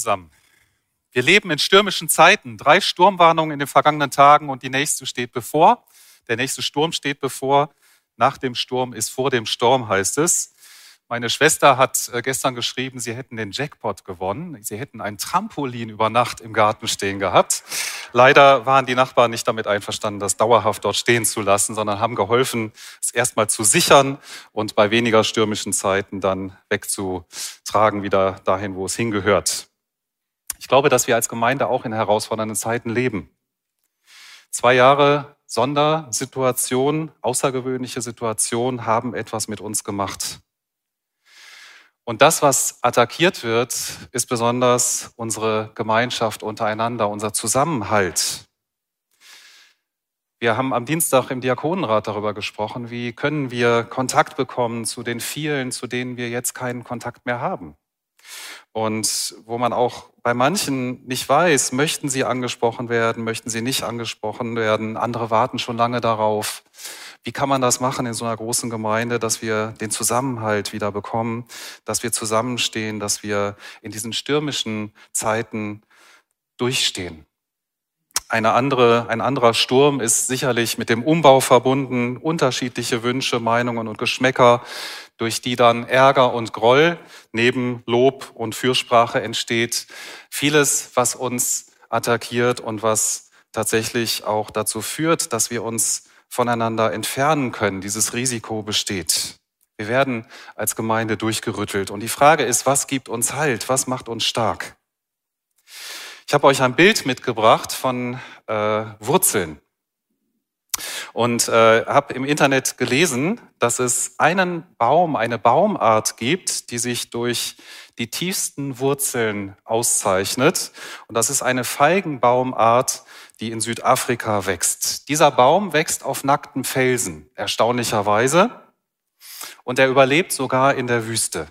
Zusammen. Wir leben in stürmischen Zeiten. Drei Sturmwarnungen in den vergangenen Tagen und die nächste steht bevor. Der nächste Sturm steht bevor. Nach dem Sturm ist vor dem Sturm, heißt es. Meine Schwester hat äh, gestern geschrieben, sie hätten den Jackpot gewonnen. Sie hätten ein Trampolin über Nacht im Garten stehen gehabt. Leider waren die Nachbarn nicht damit einverstanden, das dauerhaft dort stehen zu lassen, sondern haben geholfen, es erstmal zu sichern und bei weniger stürmischen Zeiten dann wegzutragen, wieder dahin, wo es hingehört. Ich glaube, dass wir als Gemeinde auch in herausfordernden Zeiten leben. Zwei Jahre Sondersituation, außergewöhnliche Situation haben etwas mit uns gemacht. Und das, was attackiert wird, ist besonders unsere Gemeinschaft untereinander, unser Zusammenhalt. Wir haben am Dienstag im Diakonenrat darüber gesprochen, wie können wir Kontakt bekommen zu den vielen, zu denen wir jetzt keinen Kontakt mehr haben. Und wo man auch bei manchen nicht weiß, möchten sie angesprochen werden, möchten sie nicht angesprochen werden. Andere warten schon lange darauf. Wie kann man das machen in so einer großen Gemeinde, dass wir den Zusammenhalt wieder bekommen, dass wir zusammenstehen, dass wir in diesen stürmischen Zeiten durchstehen? Eine andere, ein anderer Sturm ist sicherlich mit dem Umbau verbunden, unterschiedliche Wünsche, Meinungen und Geschmäcker, durch die dann Ärger und Groll neben Lob und Fürsprache entsteht. Vieles, was uns attackiert und was tatsächlich auch dazu führt, dass wir uns voneinander entfernen können. Dieses Risiko besteht. Wir werden als Gemeinde durchgerüttelt. Und die Frage ist, was gibt uns Halt? Was macht uns stark? Ich habe euch ein Bild mitgebracht von äh, Wurzeln und äh, habe im Internet gelesen, dass es einen Baum, eine Baumart gibt, die sich durch die tiefsten Wurzeln auszeichnet. Und das ist eine Feigenbaumart, die in Südafrika wächst. Dieser Baum wächst auf nackten Felsen, erstaunlicherweise. Und er überlebt sogar in der Wüste.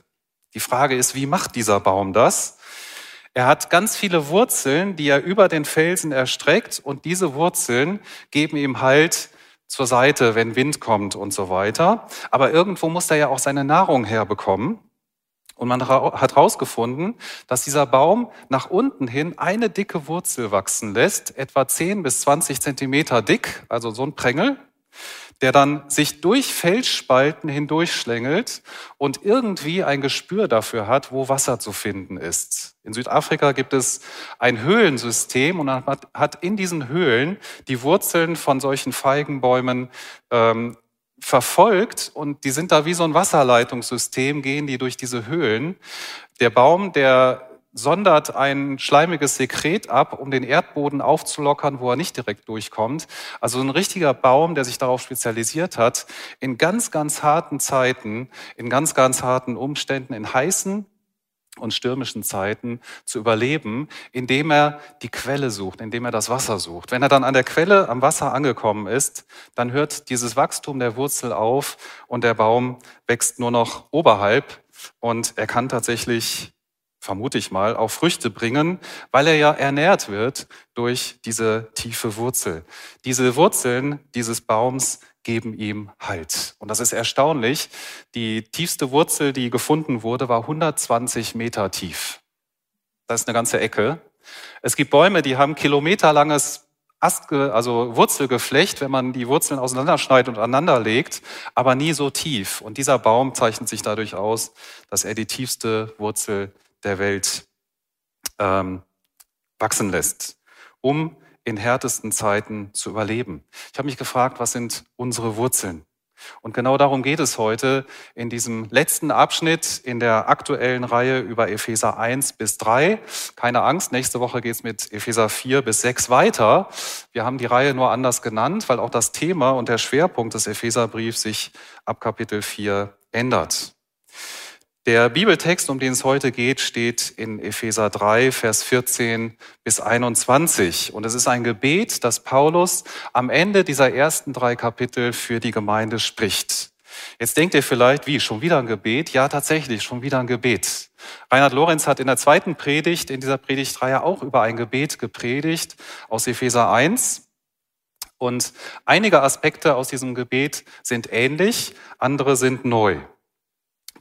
Die Frage ist, wie macht dieser Baum das? Er hat ganz viele Wurzeln, die er über den Felsen erstreckt und diese Wurzeln geben ihm Halt zur Seite, wenn Wind kommt und so weiter. Aber irgendwo muss er ja auch seine Nahrung herbekommen. Und man hat herausgefunden, dass dieser Baum nach unten hin eine dicke Wurzel wachsen lässt, etwa 10 bis 20 Zentimeter dick, also so ein Prängel, der dann sich durch Felsspalten hindurchschlängelt und irgendwie ein Gespür dafür hat, wo Wasser zu finden ist. In Südafrika gibt es ein Höhlensystem und man hat in diesen Höhlen die Wurzeln von solchen Feigenbäumen ähm, verfolgt und die sind da wie so ein Wasserleitungssystem, gehen die durch diese Höhlen. Der Baum, der sondert ein schleimiges Sekret ab, um den Erdboden aufzulockern, wo er nicht direkt durchkommt. Also ein richtiger Baum, der sich darauf spezialisiert hat, in ganz, ganz harten Zeiten, in ganz, ganz harten Umständen, in heißen und stürmischen Zeiten zu überleben, indem er die Quelle sucht, indem er das Wasser sucht. Wenn er dann an der Quelle, am Wasser angekommen ist, dann hört dieses Wachstum der Wurzel auf und der Baum wächst nur noch oberhalb und er kann tatsächlich, vermute ich mal, auch Früchte bringen, weil er ja ernährt wird durch diese tiefe Wurzel. Diese Wurzeln dieses Baums geben ihm Halt. Und das ist erstaunlich. Die tiefste Wurzel, die gefunden wurde, war 120 Meter tief. Das ist eine ganze Ecke. Es gibt Bäume, die haben kilometerlanges Astge, also Wurzelgeflecht, wenn man die Wurzeln auseinanderschneidet und aneinander legt, aber nie so tief. Und dieser Baum zeichnet sich dadurch aus, dass er die tiefste Wurzel der Welt ähm, wachsen lässt, um in härtesten Zeiten zu überleben. Ich habe mich gefragt, was sind unsere Wurzeln? Und genau darum geht es heute in diesem letzten Abschnitt in der aktuellen Reihe über Epheser 1 bis 3. Keine Angst, nächste Woche geht es mit Epheser 4 bis 6 weiter. Wir haben die Reihe nur anders genannt, weil auch das Thema und der Schwerpunkt des Epheserbriefs sich ab Kapitel 4 ändert. Der Bibeltext, um den es heute geht, steht in Epheser 3, Vers 14 bis 21. Und es ist ein Gebet, das Paulus am Ende dieser ersten drei Kapitel für die Gemeinde spricht. Jetzt denkt ihr vielleicht, wie, schon wieder ein Gebet? Ja, tatsächlich, schon wieder ein Gebet. Reinhard Lorenz hat in der zweiten Predigt, in dieser Predigtreihe auch über ein Gebet gepredigt aus Epheser 1. Und einige Aspekte aus diesem Gebet sind ähnlich, andere sind neu.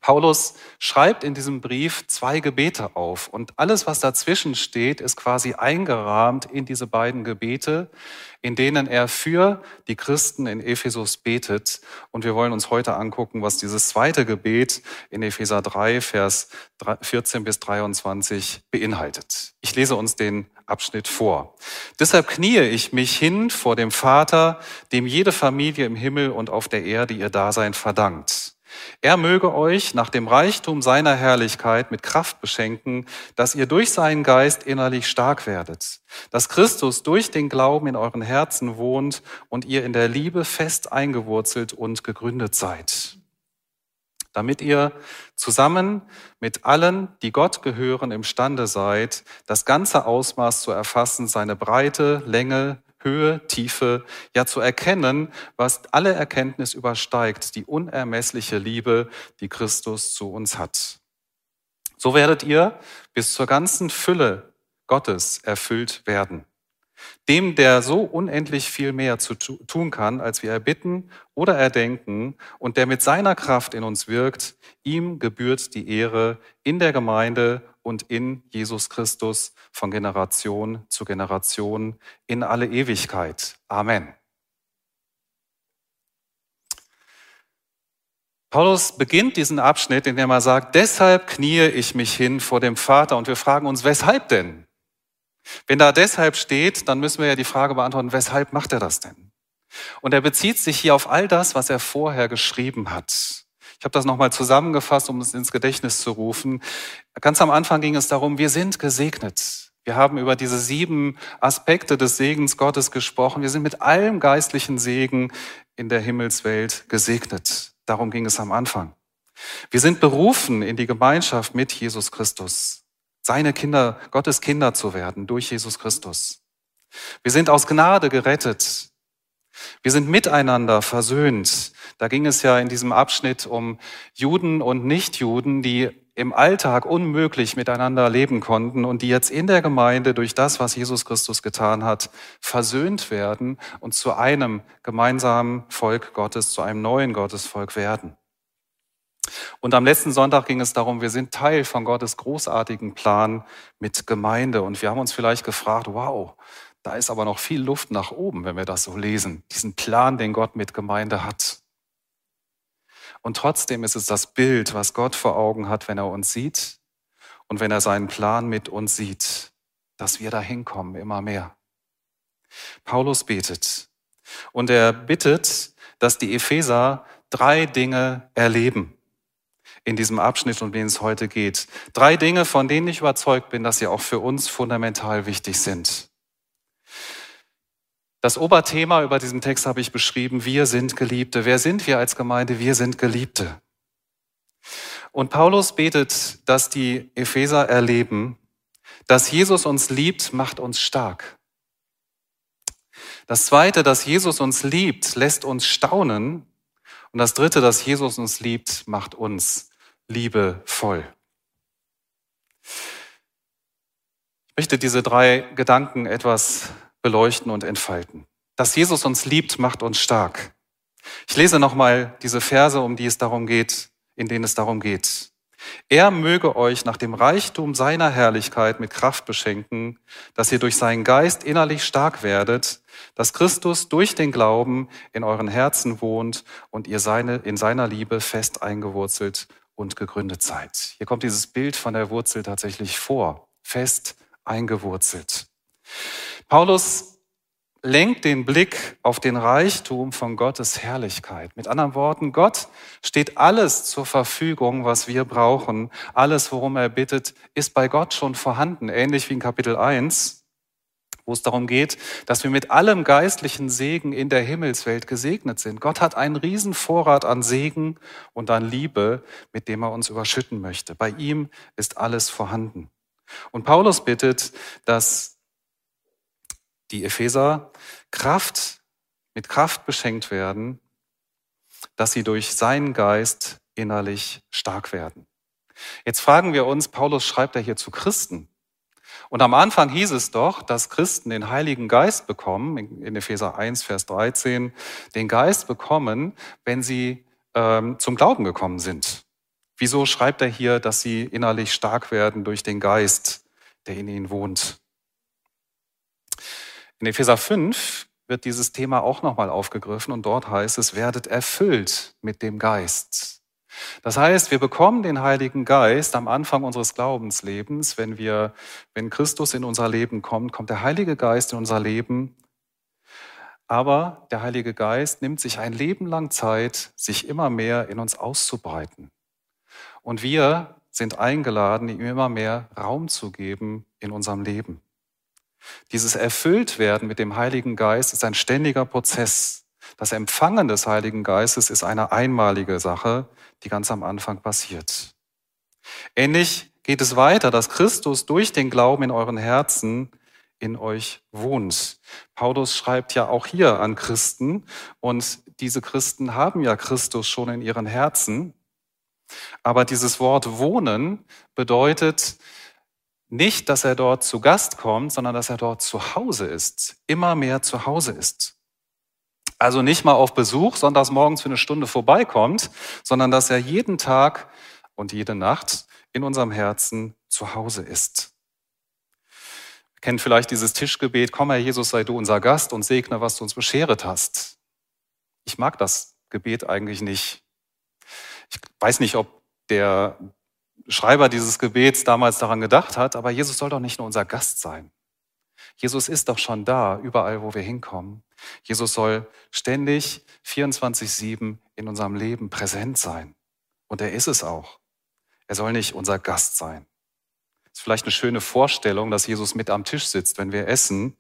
Paulus schreibt in diesem Brief zwei Gebete auf und alles, was dazwischen steht, ist quasi eingerahmt in diese beiden Gebete, in denen er für die Christen in Ephesus betet. Und wir wollen uns heute angucken, was dieses zweite Gebet in Epheser 3, Vers 14 bis 23 beinhaltet. Ich lese uns den Abschnitt vor. Deshalb kniee ich mich hin vor dem Vater, dem jede Familie im Himmel und auf der Erde ihr Dasein verdankt er möge euch nach dem Reichtum seiner Herrlichkeit mit Kraft beschenken, dass ihr durch seinen Geist innerlich stark werdet, dass Christus durch den Glauben in euren Herzen wohnt und ihr in der Liebe fest eingewurzelt und gegründet seid. Damit ihr zusammen mit allen, die Gott gehören, imstande seid, das ganze Ausmaß zu erfassen, seine Breite, Länge, Höhe, Tiefe, ja zu erkennen, was alle Erkenntnis übersteigt, die unermessliche Liebe, die Christus zu uns hat. So werdet ihr bis zur ganzen Fülle Gottes erfüllt werden. Dem, der so unendlich viel mehr zu tun kann, als wir erbitten oder erdenken und der mit seiner Kraft in uns wirkt, ihm gebührt die Ehre in der Gemeinde und in Jesus Christus von Generation zu Generation in alle Ewigkeit. Amen. Paulus beginnt diesen Abschnitt, in dem er sagt, deshalb kniee ich mich hin vor dem Vater und wir fragen uns, weshalb denn? Wenn da deshalb steht, dann müssen wir ja die Frage beantworten, weshalb macht er das denn? Und er bezieht sich hier auf all das, was er vorher geschrieben hat. Ich habe das nochmal zusammengefasst, um es ins Gedächtnis zu rufen. Ganz am Anfang ging es darum, wir sind gesegnet. Wir haben über diese sieben Aspekte des Segens Gottes gesprochen. Wir sind mit allem geistlichen Segen in der Himmelswelt gesegnet. Darum ging es am Anfang. Wir sind berufen in die Gemeinschaft mit Jesus Christus, seine Kinder, Gottes Kinder zu werden durch Jesus Christus. Wir sind aus Gnade gerettet. Wir sind miteinander versöhnt. Da ging es ja in diesem Abschnitt um Juden und Nichtjuden, die im Alltag unmöglich miteinander leben konnten und die jetzt in der Gemeinde durch das, was Jesus Christus getan hat, versöhnt werden und zu einem gemeinsamen Volk Gottes, zu einem neuen Gottesvolk werden. Und am letzten Sonntag ging es darum, wir sind Teil von Gottes großartigen Plan mit Gemeinde. Und wir haben uns vielleicht gefragt, wow, da ist aber noch viel Luft nach oben, wenn wir das so lesen, diesen Plan, den Gott mit Gemeinde hat. Und trotzdem ist es das Bild, was Gott vor Augen hat, wenn er uns sieht und wenn er seinen Plan mit uns sieht, dass wir da hinkommen, immer mehr. Paulus betet und er bittet, dass die Epheser drei Dinge erleben in diesem Abschnitt, um den es heute geht. Drei Dinge, von denen ich überzeugt bin, dass sie auch für uns fundamental wichtig sind. Das Oberthema über diesen Text habe ich beschrieben, wir sind Geliebte. Wer sind wir als Gemeinde? Wir sind Geliebte. Und Paulus betet, dass die Epheser erleben, dass Jesus uns liebt, macht uns stark. Das Zweite, dass Jesus uns liebt, lässt uns staunen. Und das Dritte, dass Jesus uns liebt, macht uns liebevoll. Ich möchte diese drei Gedanken etwas beleuchten und entfalten. Dass Jesus uns liebt, macht uns stark. Ich lese nochmal diese Verse, um die es darum geht, in denen es darum geht. Er möge euch nach dem Reichtum seiner Herrlichkeit mit Kraft beschenken, dass ihr durch seinen Geist innerlich stark werdet, dass Christus durch den Glauben in euren Herzen wohnt und ihr seine, in seiner Liebe fest eingewurzelt und gegründet seid. Hier kommt dieses Bild von der Wurzel tatsächlich vor, fest eingewurzelt. Paulus lenkt den Blick auf den Reichtum von Gottes Herrlichkeit. Mit anderen Worten, Gott steht alles zur Verfügung, was wir brauchen. Alles, worum er bittet, ist bei Gott schon vorhanden. Ähnlich wie in Kapitel 1, wo es darum geht, dass wir mit allem geistlichen Segen in der Himmelswelt gesegnet sind. Gott hat einen riesen Vorrat an Segen und an Liebe, mit dem er uns überschütten möchte. Bei ihm ist alles vorhanden. Und Paulus bittet, dass die Epheser Kraft, mit Kraft beschenkt werden, dass sie durch seinen Geist innerlich stark werden. Jetzt fragen wir uns, Paulus schreibt er hier zu Christen. Und am Anfang hieß es doch, dass Christen den Heiligen Geist bekommen, in Epheser 1, Vers 13, den Geist bekommen, wenn sie ähm, zum Glauben gekommen sind. Wieso schreibt er hier, dass sie innerlich stark werden durch den Geist, der in ihnen wohnt? In Epheser 5 wird dieses Thema auch nochmal aufgegriffen und dort heißt es, werdet erfüllt mit dem Geist. Das heißt, wir bekommen den Heiligen Geist am Anfang unseres Glaubenslebens, wenn wir, wenn Christus in unser Leben kommt, kommt der Heilige Geist in unser Leben. Aber der Heilige Geist nimmt sich ein Leben lang Zeit, sich immer mehr in uns auszubreiten. Und wir sind eingeladen, ihm immer mehr Raum zu geben in unserem Leben. Dieses Erfülltwerden mit dem Heiligen Geist ist ein ständiger Prozess. Das Empfangen des Heiligen Geistes ist eine einmalige Sache, die ganz am Anfang passiert. Ähnlich geht es weiter, dass Christus durch den Glauben in euren Herzen in euch wohnt. Paulus schreibt ja auch hier an Christen und diese Christen haben ja Christus schon in ihren Herzen. Aber dieses Wort wohnen bedeutet nicht, dass er dort zu Gast kommt, sondern dass er dort zu Hause ist, immer mehr zu Hause ist. Also nicht mal auf Besuch sonntags morgens für eine Stunde vorbeikommt, sondern dass er jeden Tag und jede Nacht in unserem Herzen zu Hause ist. Wir kennen vielleicht dieses Tischgebet, komm Herr Jesus, sei du unser Gast und segne, was du uns bescheret hast. Ich mag das Gebet eigentlich nicht. Ich weiß nicht, ob der Schreiber dieses Gebets damals daran gedacht hat, aber Jesus soll doch nicht nur unser Gast sein. Jesus ist doch schon da, überall, wo wir hinkommen. Jesus soll ständig 24-7 in unserem Leben präsent sein. Und er ist es auch. Er soll nicht unser Gast sein. Ist vielleicht eine schöne Vorstellung, dass Jesus mit am Tisch sitzt, wenn wir essen,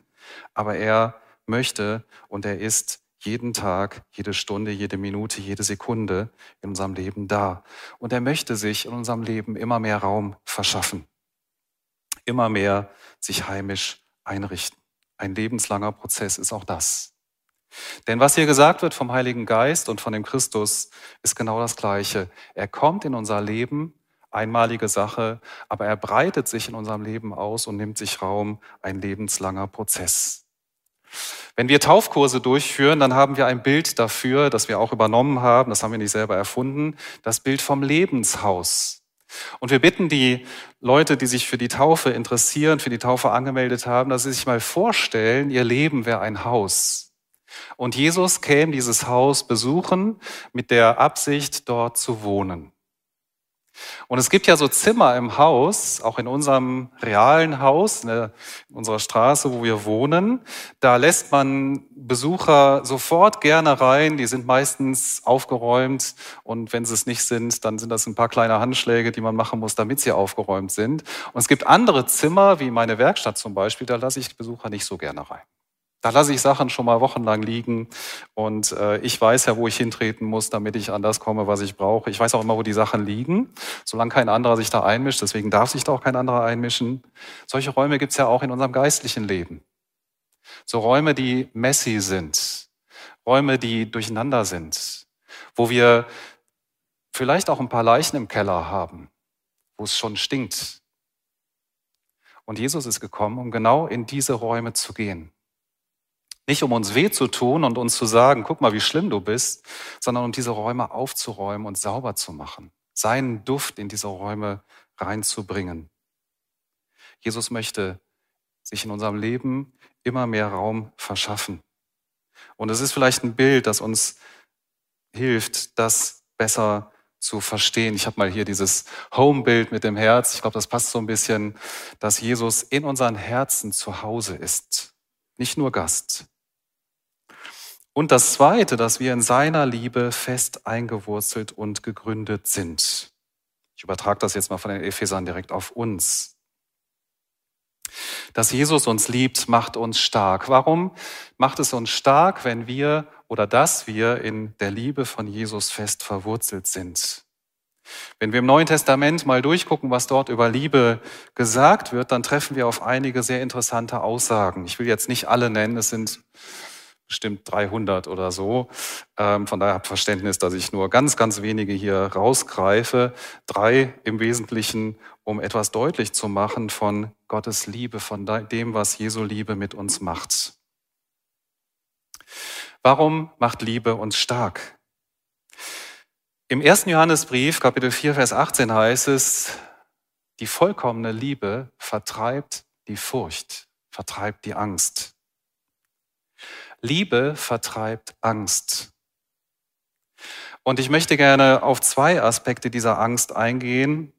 aber er möchte und er ist jeden Tag, jede Stunde, jede Minute, jede Sekunde in unserem Leben da. Und er möchte sich in unserem Leben immer mehr Raum verschaffen, immer mehr sich heimisch einrichten. Ein lebenslanger Prozess ist auch das. Denn was hier gesagt wird vom Heiligen Geist und von dem Christus, ist genau das Gleiche. Er kommt in unser Leben, einmalige Sache, aber er breitet sich in unserem Leben aus und nimmt sich Raum, ein lebenslanger Prozess. Wenn wir Taufkurse durchführen, dann haben wir ein Bild dafür, das wir auch übernommen haben, das haben wir nicht selber erfunden, das Bild vom Lebenshaus. Und wir bitten die Leute, die sich für die Taufe interessieren, für die Taufe angemeldet haben, dass sie sich mal vorstellen, ihr Leben wäre ein Haus. Und Jesus käme dieses Haus besuchen mit der Absicht, dort zu wohnen. Und es gibt ja so Zimmer im Haus, auch in unserem realen Haus, in unserer Straße, wo wir wohnen. Da lässt man Besucher sofort gerne rein. Die sind meistens aufgeräumt. Und wenn sie es nicht sind, dann sind das ein paar kleine Handschläge, die man machen muss, damit sie aufgeräumt sind. Und es gibt andere Zimmer, wie meine Werkstatt zum Beispiel, da lasse ich Besucher nicht so gerne rein. Da lasse ich Sachen schon mal wochenlang liegen und äh, ich weiß ja, wo ich hintreten muss, damit ich an das komme, was ich brauche. Ich weiß auch immer, wo die Sachen liegen, solange kein anderer sich da einmischt. Deswegen darf sich da auch kein anderer einmischen. Solche Räume gibt's ja auch in unserem geistlichen Leben. So Räume, die messy sind, Räume, die durcheinander sind, wo wir vielleicht auch ein paar Leichen im Keller haben, wo es schon stinkt. Und Jesus ist gekommen, um genau in diese Räume zu gehen nicht um uns weh zu tun und uns zu sagen, guck mal, wie schlimm du bist, sondern um diese Räume aufzuräumen und sauber zu machen, seinen Duft in diese Räume reinzubringen. Jesus möchte sich in unserem Leben immer mehr Raum verschaffen. Und es ist vielleicht ein Bild, das uns hilft, das besser zu verstehen. Ich habe mal hier dieses Home-Bild mit dem Herz. Ich glaube, das passt so ein bisschen, dass Jesus in unseren Herzen zu Hause ist. Nicht nur Gast, und das Zweite, dass wir in seiner Liebe fest eingewurzelt und gegründet sind. Ich übertrage das jetzt mal von den Ephesern direkt auf uns. Dass Jesus uns liebt, macht uns stark. Warum macht es uns stark, wenn wir oder dass wir in der Liebe von Jesus fest verwurzelt sind? Wenn wir im Neuen Testament mal durchgucken, was dort über Liebe gesagt wird, dann treffen wir auf einige sehr interessante Aussagen. Ich will jetzt nicht alle nennen, es sind bestimmt 300 oder so. Ähm, von daher habt Verständnis, dass ich nur ganz, ganz wenige hier rausgreife. Drei im Wesentlichen, um etwas deutlich zu machen von Gottes Liebe, von dem, was Jesu Liebe mit uns macht. Warum macht Liebe uns stark? Im ersten Johannesbrief, Kapitel 4, Vers 18 heißt es, die vollkommene Liebe vertreibt die Furcht, vertreibt die Angst. Liebe vertreibt Angst. Und ich möchte gerne auf zwei Aspekte dieser Angst eingehen,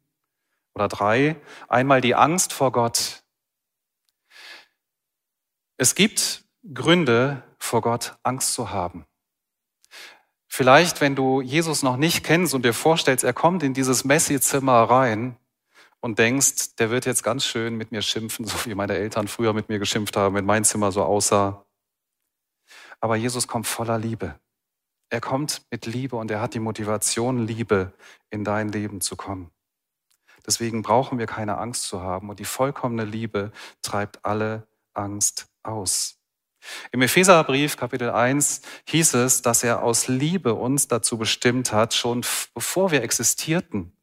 oder drei. Einmal die Angst vor Gott. Es gibt Gründe, vor Gott Angst zu haben. Vielleicht, wenn du Jesus noch nicht kennst und dir vorstellst, er kommt in dieses Messi-Zimmer rein und denkst, der wird jetzt ganz schön mit mir schimpfen, so wie meine Eltern früher mit mir geschimpft haben, wenn mein Zimmer so aussah. Aber Jesus kommt voller Liebe. Er kommt mit Liebe und er hat die Motivation, Liebe in dein Leben zu kommen. Deswegen brauchen wir keine Angst zu haben und die vollkommene Liebe treibt alle Angst aus. Im Epheserbrief Kapitel 1 hieß es, dass er aus Liebe uns dazu bestimmt hat, schon bevor wir existierten,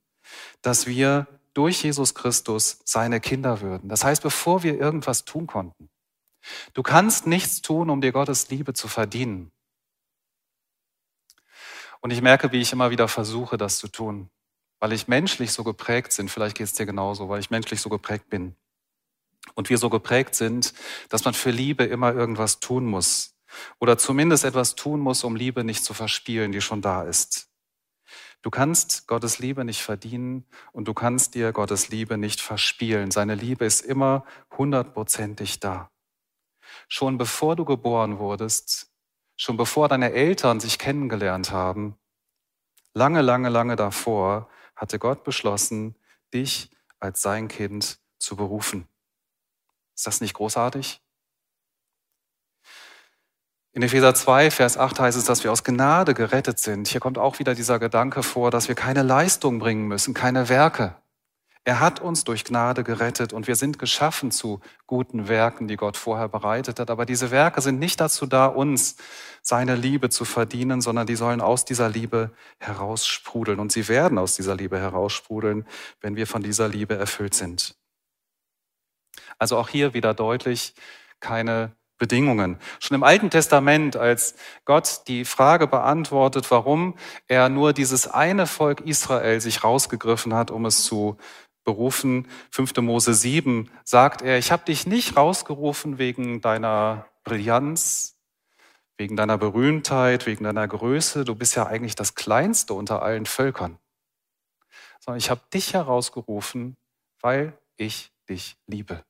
dass wir durch Jesus Christus seine Kinder würden. Das heißt, bevor wir irgendwas tun konnten. Du kannst nichts tun, um dir Gottes Liebe zu verdienen. Und ich merke, wie ich immer wieder versuche, das zu tun, weil ich menschlich so geprägt bin. Vielleicht geht es dir genauso, weil ich menschlich so geprägt bin und wir so geprägt sind, dass man für Liebe immer irgendwas tun muss oder zumindest etwas tun muss, um Liebe nicht zu verspielen, die schon da ist. Du kannst Gottes Liebe nicht verdienen und du kannst dir Gottes Liebe nicht verspielen. Seine Liebe ist immer hundertprozentig da. Schon bevor du geboren wurdest, schon bevor deine Eltern sich kennengelernt haben, lange, lange, lange davor, hatte Gott beschlossen, dich als sein Kind zu berufen. Ist das nicht großartig? In Epheser 2, Vers 8 heißt es, dass wir aus Gnade gerettet sind. Hier kommt auch wieder dieser Gedanke vor, dass wir keine Leistung bringen müssen, keine Werke. Er hat uns durch Gnade gerettet und wir sind geschaffen zu guten Werken, die Gott vorher bereitet hat. Aber diese Werke sind nicht dazu da, uns seine Liebe zu verdienen, sondern die sollen aus dieser Liebe heraussprudeln. Und sie werden aus dieser Liebe heraussprudeln, wenn wir von dieser Liebe erfüllt sind. Also auch hier wieder deutlich keine Bedingungen. Schon im Alten Testament, als Gott die Frage beantwortet, warum er nur dieses eine Volk Israel sich rausgegriffen hat, um es zu berufen, 5. Mose 7, sagt er, ich habe dich nicht rausgerufen wegen deiner Brillanz, wegen deiner Berühmtheit, wegen deiner Größe, du bist ja eigentlich das Kleinste unter allen Völkern, sondern ich habe dich herausgerufen, weil ich dich liebe.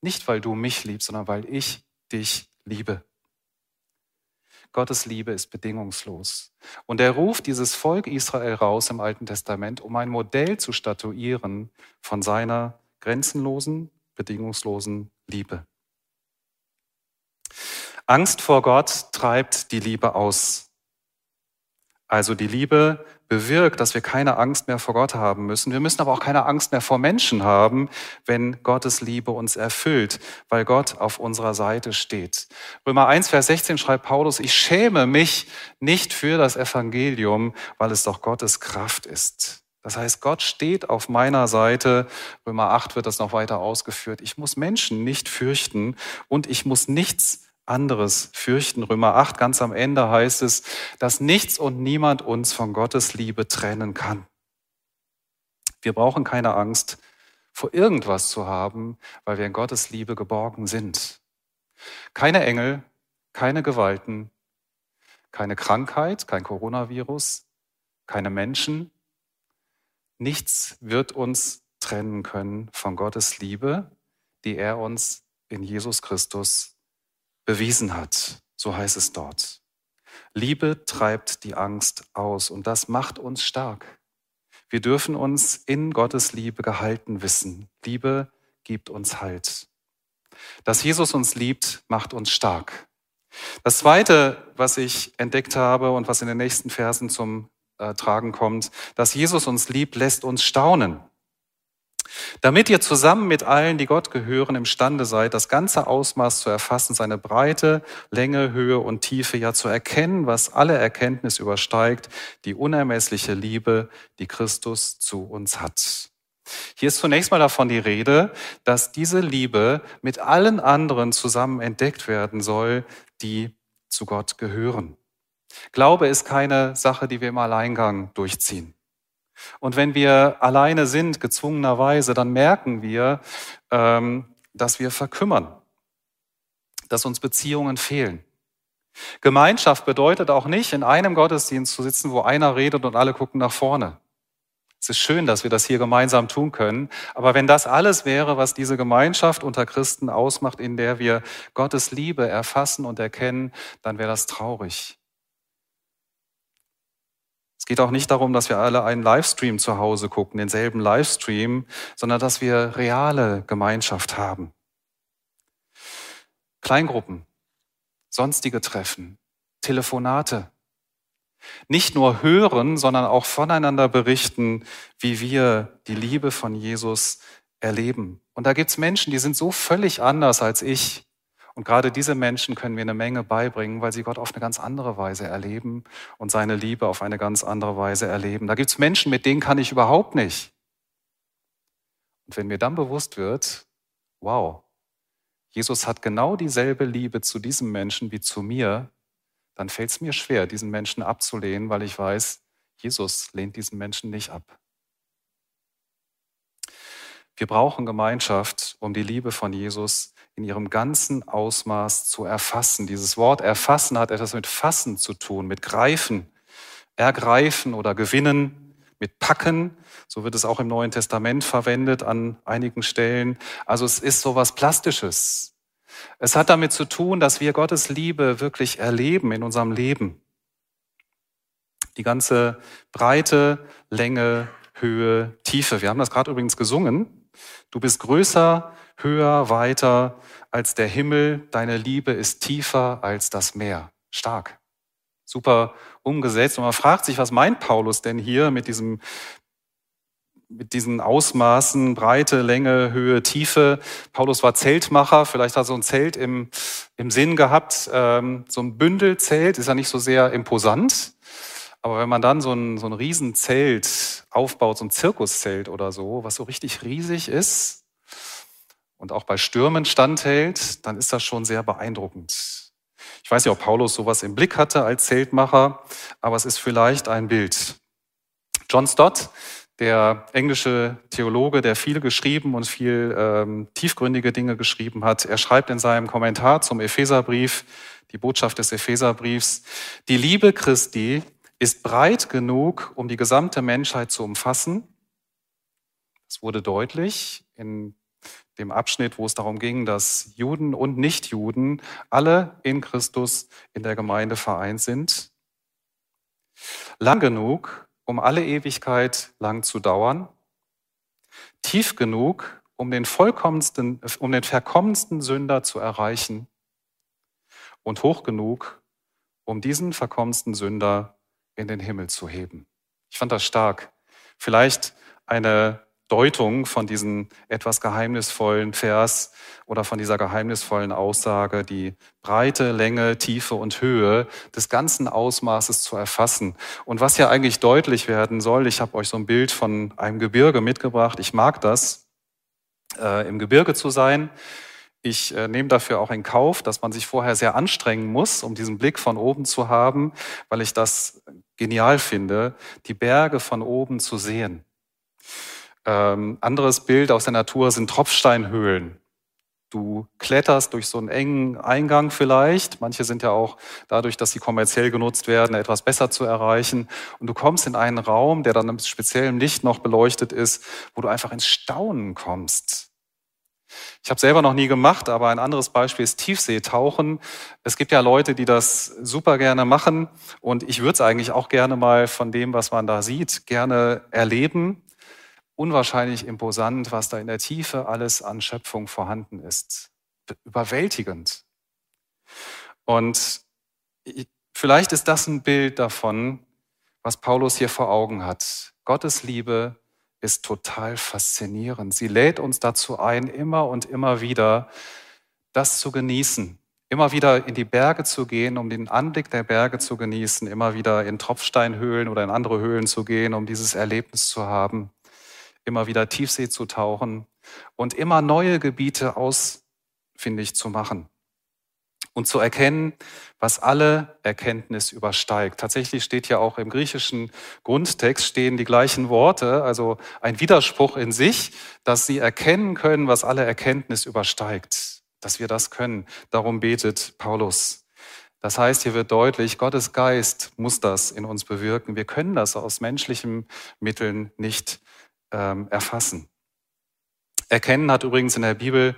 Nicht, weil du mich liebst, sondern weil ich dich liebe. Gottes Liebe ist bedingungslos. Und er ruft dieses Volk Israel raus im Alten Testament, um ein Modell zu statuieren von seiner grenzenlosen, bedingungslosen Liebe. Angst vor Gott treibt die Liebe aus. Also die Liebe bewirkt, dass wir keine Angst mehr vor Gott haben müssen. Wir müssen aber auch keine Angst mehr vor Menschen haben, wenn Gottes Liebe uns erfüllt, weil Gott auf unserer Seite steht. Römer 1, Vers 16 schreibt Paulus, ich schäme mich nicht für das Evangelium, weil es doch Gottes Kraft ist. Das heißt, Gott steht auf meiner Seite. Römer 8 wird das noch weiter ausgeführt. Ich muss Menschen nicht fürchten und ich muss nichts anderes fürchten. Römer 8 ganz am Ende heißt es, dass nichts und niemand uns von Gottes Liebe trennen kann. Wir brauchen keine Angst vor irgendwas zu haben, weil wir in Gottes Liebe geborgen sind. Keine Engel, keine Gewalten, keine Krankheit, kein Coronavirus, keine Menschen. Nichts wird uns trennen können von Gottes Liebe, die er uns in Jesus Christus bewiesen hat. So heißt es dort. Liebe treibt die Angst aus und das macht uns stark. Wir dürfen uns in Gottes Liebe gehalten wissen. Liebe gibt uns Halt. Dass Jesus uns liebt, macht uns stark. Das Zweite, was ich entdeckt habe und was in den nächsten Versen zum äh, Tragen kommt, dass Jesus uns liebt, lässt uns staunen. Damit ihr zusammen mit allen, die Gott gehören, imstande seid, das ganze Ausmaß zu erfassen, seine Breite, Länge, Höhe und Tiefe, ja zu erkennen, was alle Erkenntnis übersteigt, die unermessliche Liebe, die Christus zu uns hat. Hier ist zunächst mal davon die Rede, dass diese Liebe mit allen anderen zusammen entdeckt werden soll, die zu Gott gehören. Glaube ist keine Sache, die wir im Alleingang durchziehen. Und wenn wir alleine sind, gezwungenerweise, dann merken wir, ähm, dass wir verkümmern, dass uns Beziehungen fehlen. Gemeinschaft bedeutet auch nicht, in einem Gottesdienst zu sitzen, wo einer redet und alle gucken nach vorne. Es ist schön, dass wir das hier gemeinsam tun können. Aber wenn das alles wäre, was diese Gemeinschaft unter Christen ausmacht, in der wir Gottes Liebe erfassen und erkennen, dann wäre das traurig. Es geht auch nicht darum, dass wir alle einen Livestream zu Hause gucken, denselben Livestream, sondern dass wir reale Gemeinschaft haben. Kleingruppen, sonstige Treffen, Telefonate. Nicht nur hören, sondern auch voneinander berichten, wie wir die Liebe von Jesus erleben. Und da gibt's Menschen, die sind so völlig anders als ich. Und gerade diese Menschen können wir eine Menge beibringen, weil sie Gott auf eine ganz andere Weise erleben und seine Liebe auf eine ganz andere Weise erleben. Da gibt es Menschen, mit denen kann ich überhaupt nicht. Und wenn mir dann bewusst wird, wow, Jesus hat genau dieselbe Liebe zu diesem Menschen wie zu mir, dann fällt es mir schwer, diesen Menschen abzulehnen, weil ich weiß, Jesus lehnt diesen Menschen nicht ab. Wir brauchen Gemeinschaft, um die Liebe von Jesus in ihrem ganzen Ausmaß zu erfassen. Dieses Wort erfassen hat etwas mit fassen zu tun, mit greifen, ergreifen oder gewinnen, mit packen. So wird es auch im Neuen Testament verwendet an einigen Stellen. Also es ist so was Plastisches. Es hat damit zu tun, dass wir Gottes Liebe wirklich erleben in unserem Leben. Die ganze Breite, Länge, Höhe, Tiefe. Wir haben das gerade übrigens gesungen. Du bist größer höher, weiter als der Himmel, deine Liebe ist tiefer als das Meer. Stark. Super umgesetzt. Und man fragt sich, was meint Paulus denn hier mit diesem mit diesen Ausmaßen, Breite, Länge, Höhe, Tiefe. Paulus war Zeltmacher, vielleicht hat er so ein Zelt im, im Sinn gehabt, ähm, so ein Bündelzelt, ist ja nicht so sehr imposant. Aber wenn man dann so ein, so ein Riesenzelt aufbaut, so ein Zirkuszelt oder so, was so richtig riesig ist, und auch bei Stürmen standhält, dann ist das schon sehr beeindruckend. Ich weiß nicht, ob Paulus sowas im Blick hatte als Zeltmacher, aber es ist vielleicht ein Bild. John Stott, der englische Theologe, der viel geschrieben und viel ähm, tiefgründige Dinge geschrieben hat, er schreibt in seinem Kommentar zum Epheserbrief, die Botschaft des Epheserbriefs, die Liebe Christi ist breit genug, um die gesamte Menschheit zu umfassen. Es wurde deutlich in dem Abschnitt, wo es darum ging, dass Juden und Nichtjuden alle in Christus in der Gemeinde vereint sind. Lang genug, um alle Ewigkeit lang zu dauern. Tief genug, um den vollkommensten, um den verkommensten Sünder zu erreichen. Und hoch genug, um diesen verkommensten Sünder in den Himmel zu heben. Ich fand das stark. Vielleicht eine Deutung von diesem etwas geheimnisvollen Vers oder von dieser geheimnisvollen Aussage, die Breite, Länge, Tiefe und Höhe des ganzen Ausmaßes zu erfassen. Und was ja eigentlich deutlich werden soll, ich habe euch so ein Bild von einem Gebirge mitgebracht. Ich mag das, äh, im Gebirge zu sein. Ich äh, nehme dafür auch in Kauf, dass man sich vorher sehr anstrengen muss, um diesen Blick von oben zu haben, weil ich das genial finde, die Berge von oben zu sehen. Ähm, anderes Bild aus der Natur sind Tropfsteinhöhlen. Du kletterst durch so einen engen Eingang vielleicht. Manche sind ja auch dadurch, dass sie kommerziell genutzt werden, etwas besser zu erreichen. Und du kommst in einen Raum, der dann mit speziellem Licht noch beleuchtet ist, wo du einfach ins Staunen kommst. Ich habe selber noch nie gemacht, aber ein anderes Beispiel ist Tiefseetauchen. Es gibt ja Leute, die das super gerne machen und ich würde es eigentlich auch gerne mal von dem, was man da sieht, gerne erleben unwahrscheinlich imposant, was da in der Tiefe alles an Schöpfung vorhanden ist. überwältigend. Und vielleicht ist das ein Bild davon, was Paulus hier vor Augen hat. Gottes Liebe ist total faszinierend. Sie lädt uns dazu ein, immer und immer wieder das zu genießen, immer wieder in die Berge zu gehen, um den Anblick der Berge zu genießen, immer wieder in Tropfsteinhöhlen oder in andere Höhlen zu gehen, um dieses Erlebnis zu haben, immer wieder Tiefsee zu tauchen und immer neue Gebiete ausfindig zu machen und zu erkennen, was alle Erkenntnis übersteigt. Tatsächlich steht ja auch im griechischen Grundtext stehen die gleichen Worte, also ein Widerspruch in sich, dass sie erkennen können, was alle Erkenntnis übersteigt dass wir das können. Darum betet Paulus. Das heißt, hier wird deutlich, Gottes Geist muss das in uns bewirken. Wir können das aus menschlichen Mitteln nicht ähm, erfassen. Erkennen hat übrigens in der Bibel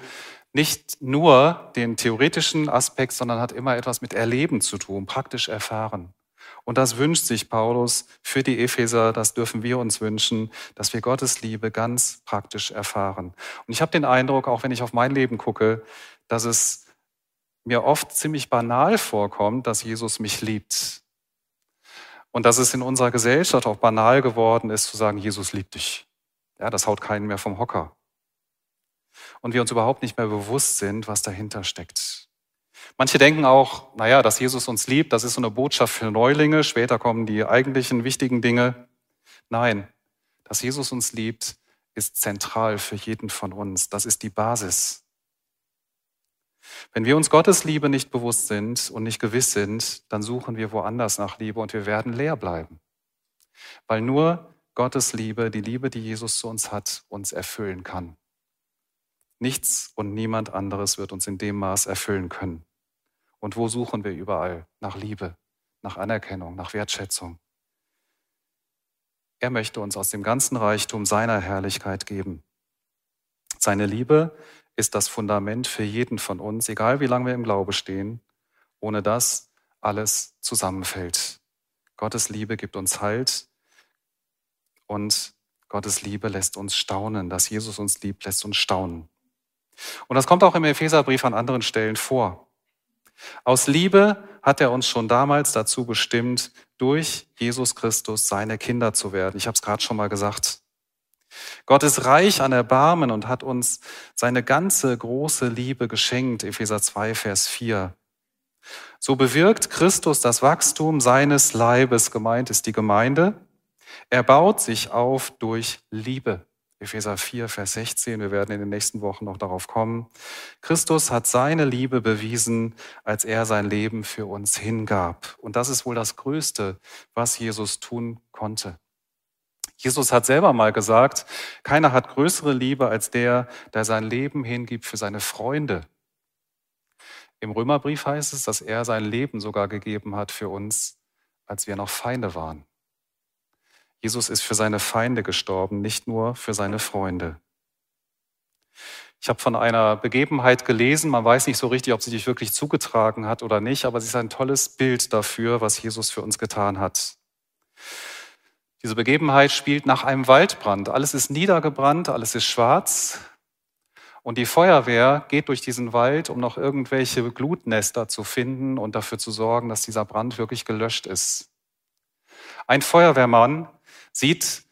nicht nur den theoretischen Aspekt, sondern hat immer etwas mit Erleben zu tun, praktisch erfahren. Und das wünscht sich Paulus für die Epheser, das dürfen wir uns wünschen, dass wir Gottes Liebe ganz praktisch erfahren. Und ich habe den Eindruck, auch wenn ich auf mein Leben gucke, dass es mir oft ziemlich banal vorkommt, dass Jesus mich liebt. Und dass es in unserer Gesellschaft auch banal geworden ist, zu sagen, Jesus liebt dich. Ja, das haut keinen mehr vom Hocker. Und wir uns überhaupt nicht mehr bewusst sind, was dahinter steckt. Manche denken auch, naja, dass Jesus uns liebt, das ist so eine Botschaft für Neulinge, später kommen die eigentlichen wichtigen Dinge. Nein, dass Jesus uns liebt, ist zentral für jeden von uns. Das ist die Basis. Wenn wir uns Gottes Liebe nicht bewusst sind und nicht gewiss sind, dann suchen wir woanders nach Liebe und wir werden leer bleiben. Weil nur Gottes Liebe, die Liebe, die Jesus zu uns hat, uns erfüllen kann. Nichts und niemand anderes wird uns in dem Maß erfüllen können. Und wo suchen wir überall? Nach Liebe, nach Anerkennung, nach Wertschätzung. Er möchte uns aus dem ganzen Reichtum seiner Herrlichkeit geben. Seine Liebe ist das Fundament für jeden von uns, egal wie lange wir im Glaube stehen, ohne dass alles zusammenfällt. Gottes Liebe gibt uns Halt und Gottes Liebe lässt uns staunen. Dass Jesus uns liebt, lässt uns staunen. Und das kommt auch im Epheserbrief an anderen Stellen vor. Aus Liebe hat er uns schon damals dazu bestimmt, durch Jesus Christus seine Kinder zu werden. Ich habe es gerade schon mal gesagt. Gott ist reich an Erbarmen und hat uns seine ganze große Liebe geschenkt, Epheser 2, Vers 4. So bewirkt Christus das Wachstum seines Leibes, gemeint ist die Gemeinde. Er baut sich auf durch Liebe. Epheser 4, Vers 16. Wir werden in den nächsten Wochen noch darauf kommen. Christus hat seine Liebe bewiesen, als er sein Leben für uns hingab. Und das ist wohl das Größte, was Jesus tun konnte. Jesus hat selber mal gesagt, keiner hat größere Liebe als der, der sein Leben hingibt für seine Freunde. Im Römerbrief heißt es, dass er sein Leben sogar gegeben hat für uns, als wir noch Feinde waren. Jesus ist für seine Feinde gestorben, nicht nur für seine Freunde. Ich habe von einer Begebenheit gelesen, man weiß nicht so richtig, ob sie sich wirklich zugetragen hat oder nicht, aber sie ist ein tolles Bild dafür, was Jesus für uns getan hat. Diese Begebenheit spielt nach einem Waldbrand. Alles ist niedergebrannt, alles ist schwarz. Und die Feuerwehr geht durch diesen Wald, um noch irgendwelche Glutnester zu finden und dafür zu sorgen, dass dieser Brand wirklich gelöscht ist. Ein Feuerwehrmann sieht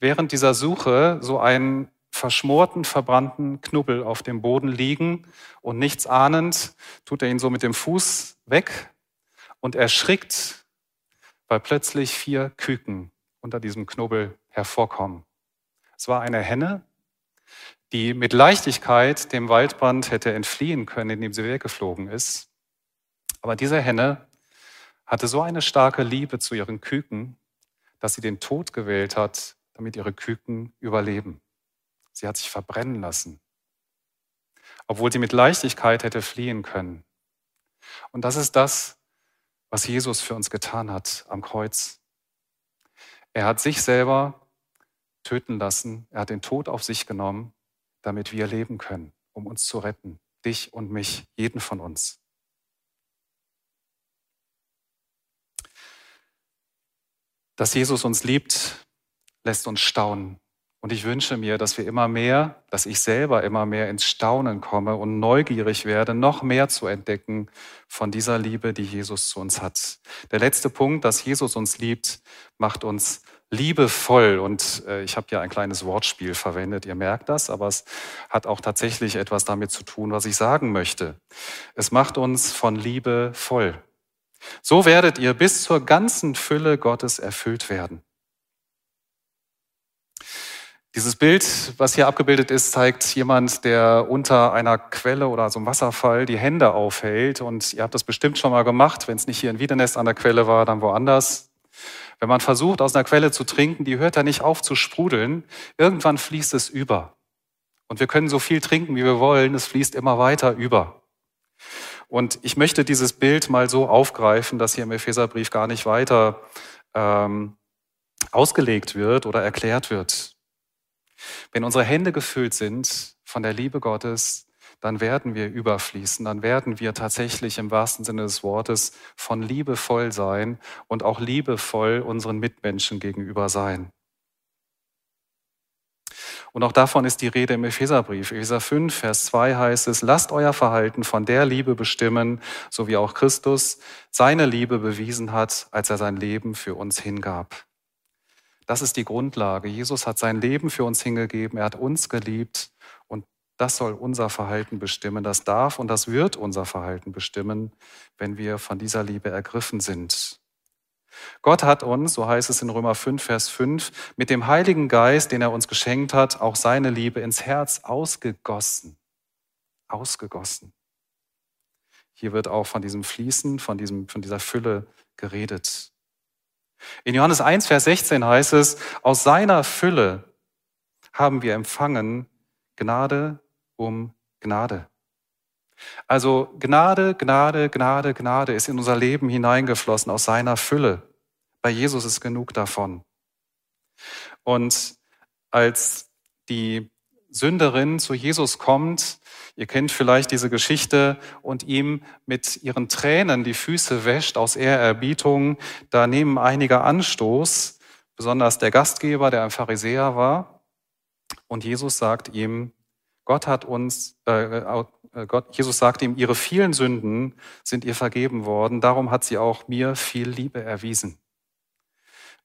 während dieser Suche so einen verschmorten, verbrannten Knubbel auf dem Boden liegen und nichts ahnend tut er ihn so mit dem Fuß weg und erschrickt, weil plötzlich vier Küken unter diesem Knubbel hervorkommen. Es war eine Henne, die mit Leichtigkeit dem Waldbrand hätte entfliehen können, indem sie weggeflogen ist. Aber diese Henne hatte so eine starke Liebe zu ihren Küken, dass sie den Tod gewählt hat, damit ihre Küken überleben. Sie hat sich verbrennen lassen, obwohl sie mit Leichtigkeit hätte fliehen können. Und das ist das, was Jesus für uns getan hat am Kreuz. Er hat sich selber töten lassen. Er hat den Tod auf sich genommen, damit wir leben können, um uns zu retten. Dich und mich, jeden von uns. Dass Jesus uns liebt, lässt uns staunen. Und ich wünsche mir, dass wir immer mehr, dass ich selber immer mehr ins Staunen komme und neugierig werde, noch mehr zu entdecken von dieser Liebe, die Jesus zu uns hat. Der letzte Punkt, dass Jesus uns liebt, macht uns liebevoll. Und äh, ich habe ja ein kleines Wortspiel verwendet, ihr merkt das, aber es hat auch tatsächlich etwas damit zu tun, was ich sagen möchte. Es macht uns von Liebe voll. So werdet ihr bis zur ganzen Fülle Gottes erfüllt werden. Dieses Bild, was hier abgebildet ist, zeigt jemand, der unter einer Quelle oder so einem Wasserfall die Hände aufhält. Und ihr habt das bestimmt schon mal gemacht. Wenn es nicht hier in Wiedenest an der Quelle war, dann woanders. Wenn man versucht, aus einer Quelle zu trinken, die hört ja nicht auf zu sprudeln. Irgendwann fließt es über. Und wir können so viel trinken, wie wir wollen. Es fließt immer weiter über. Und ich möchte dieses Bild mal so aufgreifen, dass hier im Epheserbrief gar nicht weiter ähm, ausgelegt wird oder erklärt wird. Wenn unsere Hände gefüllt sind von der Liebe Gottes, dann werden wir überfließen, dann werden wir tatsächlich im wahrsten Sinne des Wortes von Liebe voll sein und auch liebevoll unseren Mitmenschen gegenüber sein. Und auch davon ist die Rede im Epheserbrief. Epheser 5, Vers 2 heißt es, lasst euer Verhalten von der Liebe bestimmen, so wie auch Christus seine Liebe bewiesen hat, als er sein Leben für uns hingab. Das ist die Grundlage. Jesus hat sein Leben für uns hingegeben, er hat uns geliebt und das soll unser Verhalten bestimmen. Das darf und das wird unser Verhalten bestimmen, wenn wir von dieser Liebe ergriffen sind. Gott hat uns, so heißt es in Römer 5, Vers 5, mit dem Heiligen Geist, den er uns geschenkt hat, auch seine Liebe ins Herz ausgegossen. Ausgegossen. Hier wird auch von diesem Fließen, von, diesem, von dieser Fülle geredet. In Johannes 1, Vers 16 heißt es, aus seiner Fülle haben wir empfangen Gnade um Gnade. Also Gnade, Gnade, Gnade, Gnade ist in unser Leben hineingeflossen aus seiner Fülle. Bei Jesus ist genug davon. Und als die Sünderin zu Jesus kommt, ihr kennt vielleicht diese Geschichte, und ihm mit ihren Tränen die Füße wäscht aus Ehrerbietung, da nehmen einige Anstoß, besonders der Gastgeber, der ein Pharisäer war. Und Jesus sagt ihm, Gott hat uns, äh, äh Gott, Jesus sagt ihm, ihre vielen Sünden sind ihr vergeben worden, darum hat sie auch mir viel Liebe erwiesen.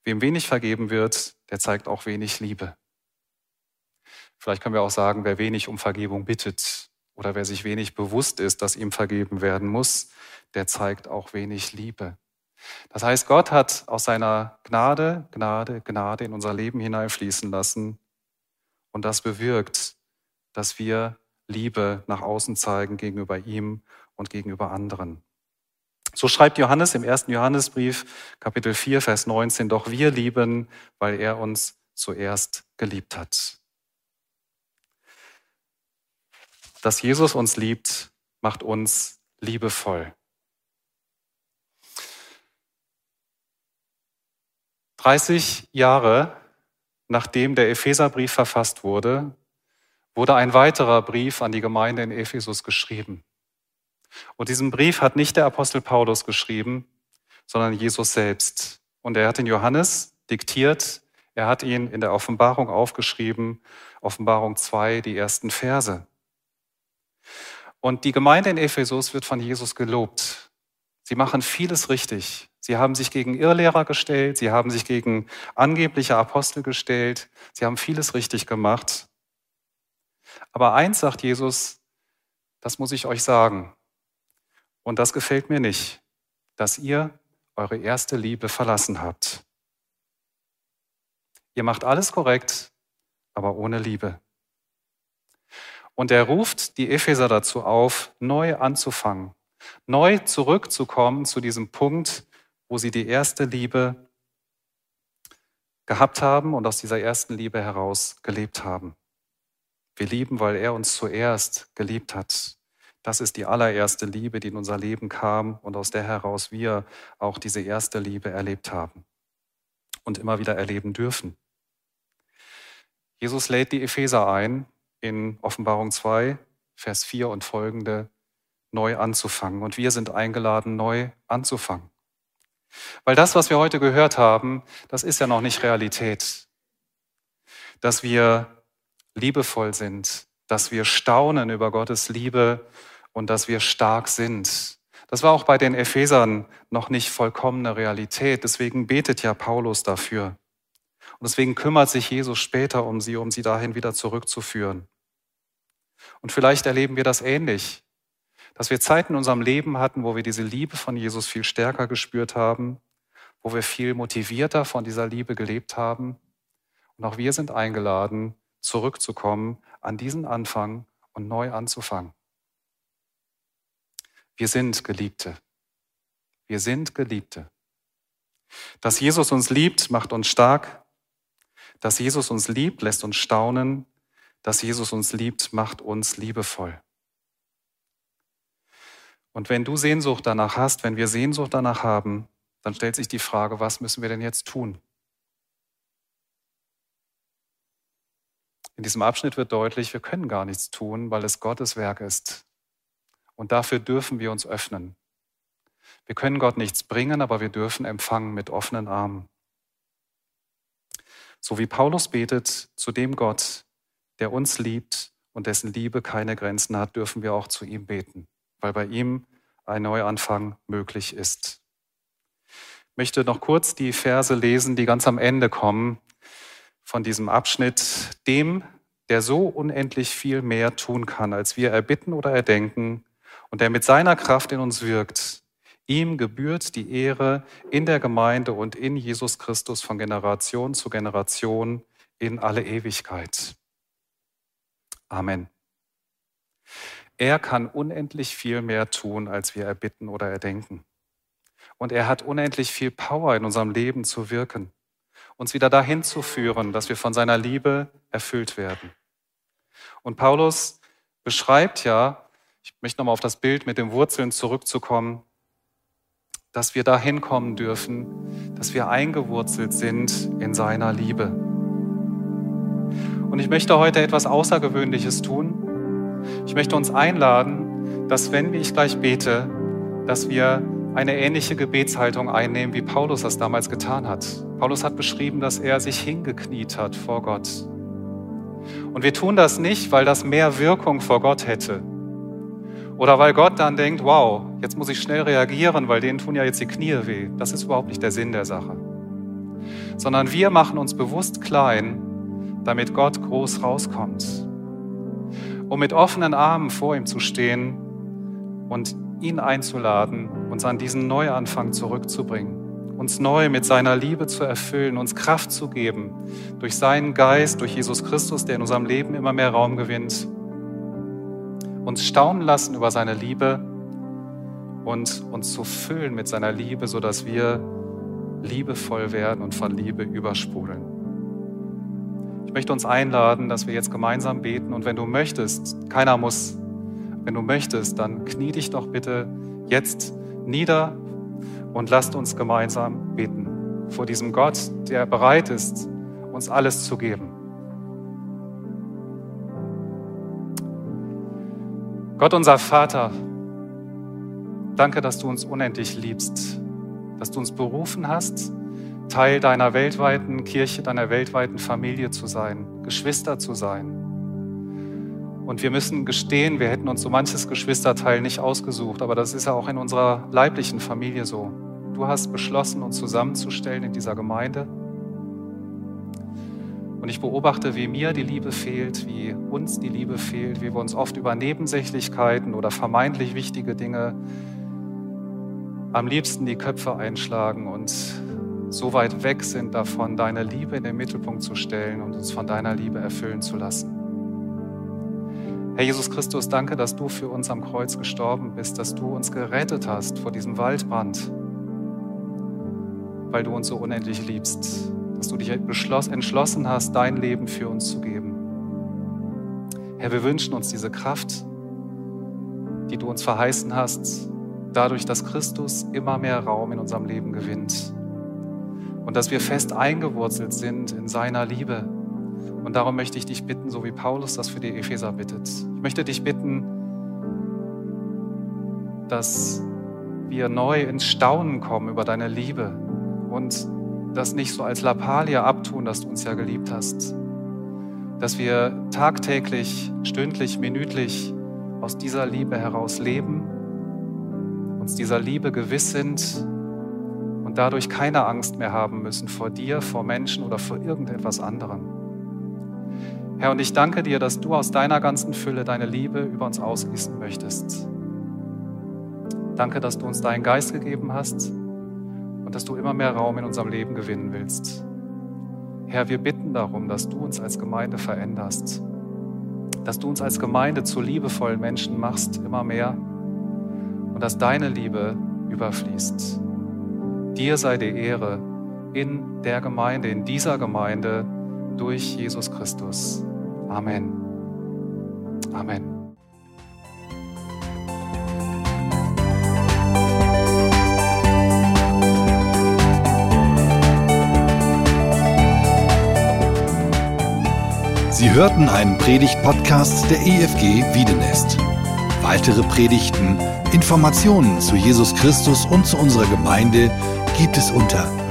Wem wenig vergeben wird, der zeigt auch wenig Liebe. Vielleicht können wir auch sagen, wer wenig um Vergebung bittet oder wer sich wenig bewusst ist, dass ihm vergeben werden muss, der zeigt auch wenig Liebe. Das heißt, Gott hat aus seiner Gnade, Gnade, Gnade in unser Leben hineinfließen lassen und das bewirkt, dass wir Liebe nach außen zeigen gegenüber ihm und gegenüber anderen. So schreibt Johannes im ersten Johannesbrief, Kapitel 4, Vers 19, doch wir lieben, weil er uns zuerst geliebt hat. Dass Jesus uns liebt, macht uns liebevoll. 30 Jahre nachdem der Epheserbrief verfasst wurde, wurde ein weiterer Brief an die Gemeinde in Ephesus geschrieben. Und diesen Brief hat nicht der Apostel Paulus geschrieben, sondern Jesus selbst. Und er hat ihn Johannes diktiert, er hat ihn in der Offenbarung aufgeschrieben, Offenbarung 2, die ersten Verse. Und die Gemeinde in Ephesus wird von Jesus gelobt. Sie machen vieles richtig. Sie haben sich gegen Irrlehrer gestellt, sie haben sich gegen angebliche Apostel gestellt, sie haben vieles richtig gemacht. Aber eins sagt Jesus, das muss ich euch sagen, und das gefällt mir nicht, dass ihr eure erste Liebe verlassen habt. Ihr macht alles korrekt, aber ohne Liebe. Und er ruft die Epheser dazu auf, neu anzufangen, neu zurückzukommen zu diesem Punkt, wo sie die erste Liebe gehabt haben und aus dieser ersten Liebe heraus gelebt haben. Wir lieben, weil er uns zuerst geliebt hat. Das ist die allererste Liebe, die in unser Leben kam und aus der heraus wir auch diese erste Liebe erlebt haben und immer wieder erleben dürfen. Jesus lädt die Epheser ein, in Offenbarung 2, Vers 4 und folgende neu anzufangen. Und wir sind eingeladen, neu anzufangen. Weil das, was wir heute gehört haben, das ist ja noch nicht Realität. dass wir liebevoll sind, dass wir staunen über Gottes Liebe und dass wir stark sind. Das war auch bei den Ephesern noch nicht vollkommene Realität. Deswegen betet ja Paulus dafür. Und deswegen kümmert sich Jesus später um sie, um sie dahin wieder zurückzuführen. Und vielleicht erleben wir das ähnlich, dass wir Zeiten in unserem Leben hatten, wo wir diese Liebe von Jesus viel stärker gespürt haben, wo wir viel motivierter von dieser Liebe gelebt haben. Und auch wir sind eingeladen, zurückzukommen an diesen Anfang und neu anzufangen. Wir sind Geliebte. Wir sind Geliebte. Dass Jesus uns liebt, macht uns stark. Dass Jesus uns liebt, lässt uns staunen. Dass Jesus uns liebt, macht uns liebevoll. Und wenn du Sehnsucht danach hast, wenn wir Sehnsucht danach haben, dann stellt sich die Frage, was müssen wir denn jetzt tun? In diesem Abschnitt wird deutlich, wir können gar nichts tun, weil es Gottes Werk ist. Und dafür dürfen wir uns öffnen. Wir können Gott nichts bringen, aber wir dürfen empfangen mit offenen Armen. So wie Paulus betet zu dem Gott, der uns liebt und dessen Liebe keine Grenzen hat, dürfen wir auch zu ihm beten, weil bei ihm ein Neuanfang möglich ist. Ich möchte noch kurz die Verse lesen, die ganz am Ende kommen von diesem Abschnitt, dem, der so unendlich viel mehr tun kann, als wir erbitten oder erdenken, und der mit seiner Kraft in uns wirkt. Ihm gebührt die Ehre in der Gemeinde und in Jesus Christus von Generation zu Generation in alle Ewigkeit. Amen. Er kann unendlich viel mehr tun, als wir erbitten oder erdenken. Und er hat unendlich viel Power in unserem Leben zu wirken uns wieder dahin zu führen, dass wir von seiner Liebe erfüllt werden. Und Paulus beschreibt ja, ich möchte nochmal auf das Bild mit den Wurzeln zurückzukommen, dass wir dahin kommen dürfen, dass wir eingewurzelt sind in seiner Liebe. Und ich möchte heute etwas Außergewöhnliches tun. Ich möchte uns einladen, dass wenn ich gleich bete, dass wir eine ähnliche Gebetshaltung einnehmen, wie Paulus das damals getan hat. Paulus hat beschrieben, dass er sich hingekniet hat vor Gott. Und wir tun das nicht, weil das mehr Wirkung vor Gott hätte. Oder weil Gott dann denkt, wow, jetzt muss ich schnell reagieren, weil denen tun ja jetzt die Knie weh. Das ist überhaupt nicht der Sinn der Sache. Sondern wir machen uns bewusst klein, damit Gott groß rauskommt. Um mit offenen Armen vor ihm zu stehen und ihn einzuladen, uns an diesen Neuanfang zurückzubringen, uns neu mit seiner Liebe zu erfüllen, uns Kraft zu geben durch seinen Geist, durch Jesus Christus, der in unserem Leben immer mehr Raum gewinnt, uns staunen lassen über seine Liebe und uns zu füllen mit seiner Liebe, sodass wir liebevoll werden und von Liebe übersprudeln. Ich möchte uns einladen, dass wir jetzt gemeinsam beten und wenn du möchtest, keiner muss wenn du möchtest, dann knie dich doch bitte jetzt nieder und lasst uns gemeinsam beten vor diesem Gott, der bereit ist, uns alles zu geben. Gott unser Vater, danke, dass du uns unendlich liebst, dass du uns berufen hast, Teil deiner weltweiten Kirche, deiner weltweiten Familie zu sein, Geschwister zu sein. Und wir müssen gestehen, wir hätten uns so manches Geschwisterteil nicht ausgesucht, aber das ist ja auch in unserer leiblichen Familie so. Du hast beschlossen, uns zusammenzustellen in dieser Gemeinde. Und ich beobachte, wie mir die Liebe fehlt, wie uns die Liebe fehlt, wie wir uns oft über Nebensächlichkeiten oder vermeintlich wichtige Dinge am liebsten die Köpfe einschlagen und so weit weg sind davon, deine Liebe in den Mittelpunkt zu stellen und uns von deiner Liebe erfüllen zu lassen. Herr Jesus Christus, danke, dass du für uns am Kreuz gestorben bist, dass du uns gerettet hast vor diesem Waldbrand, weil du uns so unendlich liebst, dass du dich entschlossen hast, dein Leben für uns zu geben. Herr, wir wünschen uns diese Kraft, die du uns verheißen hast, dadurch, dass Christus immer mehr Raum in unserem Leben gewinnt und dass wir fest eingewurzelt sind in seiner Liebe und darum möchte ich dich bitten, so wie Paulus das für die Epheser bittet. Ich möchte dich bitten, dass wir neu ins Staunen kommen über deine Liebe und das nicht so als Lappalie abtun, dass du uns ja geliebt hast, dass wir tagtäglich, stündlich, minütlich aus dieser Liebe heraus leben, uns dieser Liebe gewiss sind und dadurch keine Angst mehr haben müssen vor dir, vor Menschen oder vor irgendetwas anderem. Herr, und ich danke dir, dass du aus deiner ganzen Fülle deine Liebe über uns ausgießen möchtest. Danke, dass du uns deinen Geist gegeben hast und dass du immer mehr Raum in unserem Leben gewinnen willst. Herr, wir bitten darum, dass du uns als Gemeinde veränderst, dass du uns als Gemeinde zu liebevollen Menschen machst, immer mehr, und dass deine Liebe überfließt. Dir sei die Ehre in der Gemeinde, in dieser Gemeinde durch Jesus Christus. Amen. Amen. Sie hörten einen Predigt-Podcast der EFG Wiedenest. Weitere Predigten, Informationen zu Jesus Christus und zu unserer Gemeinde gibt es unter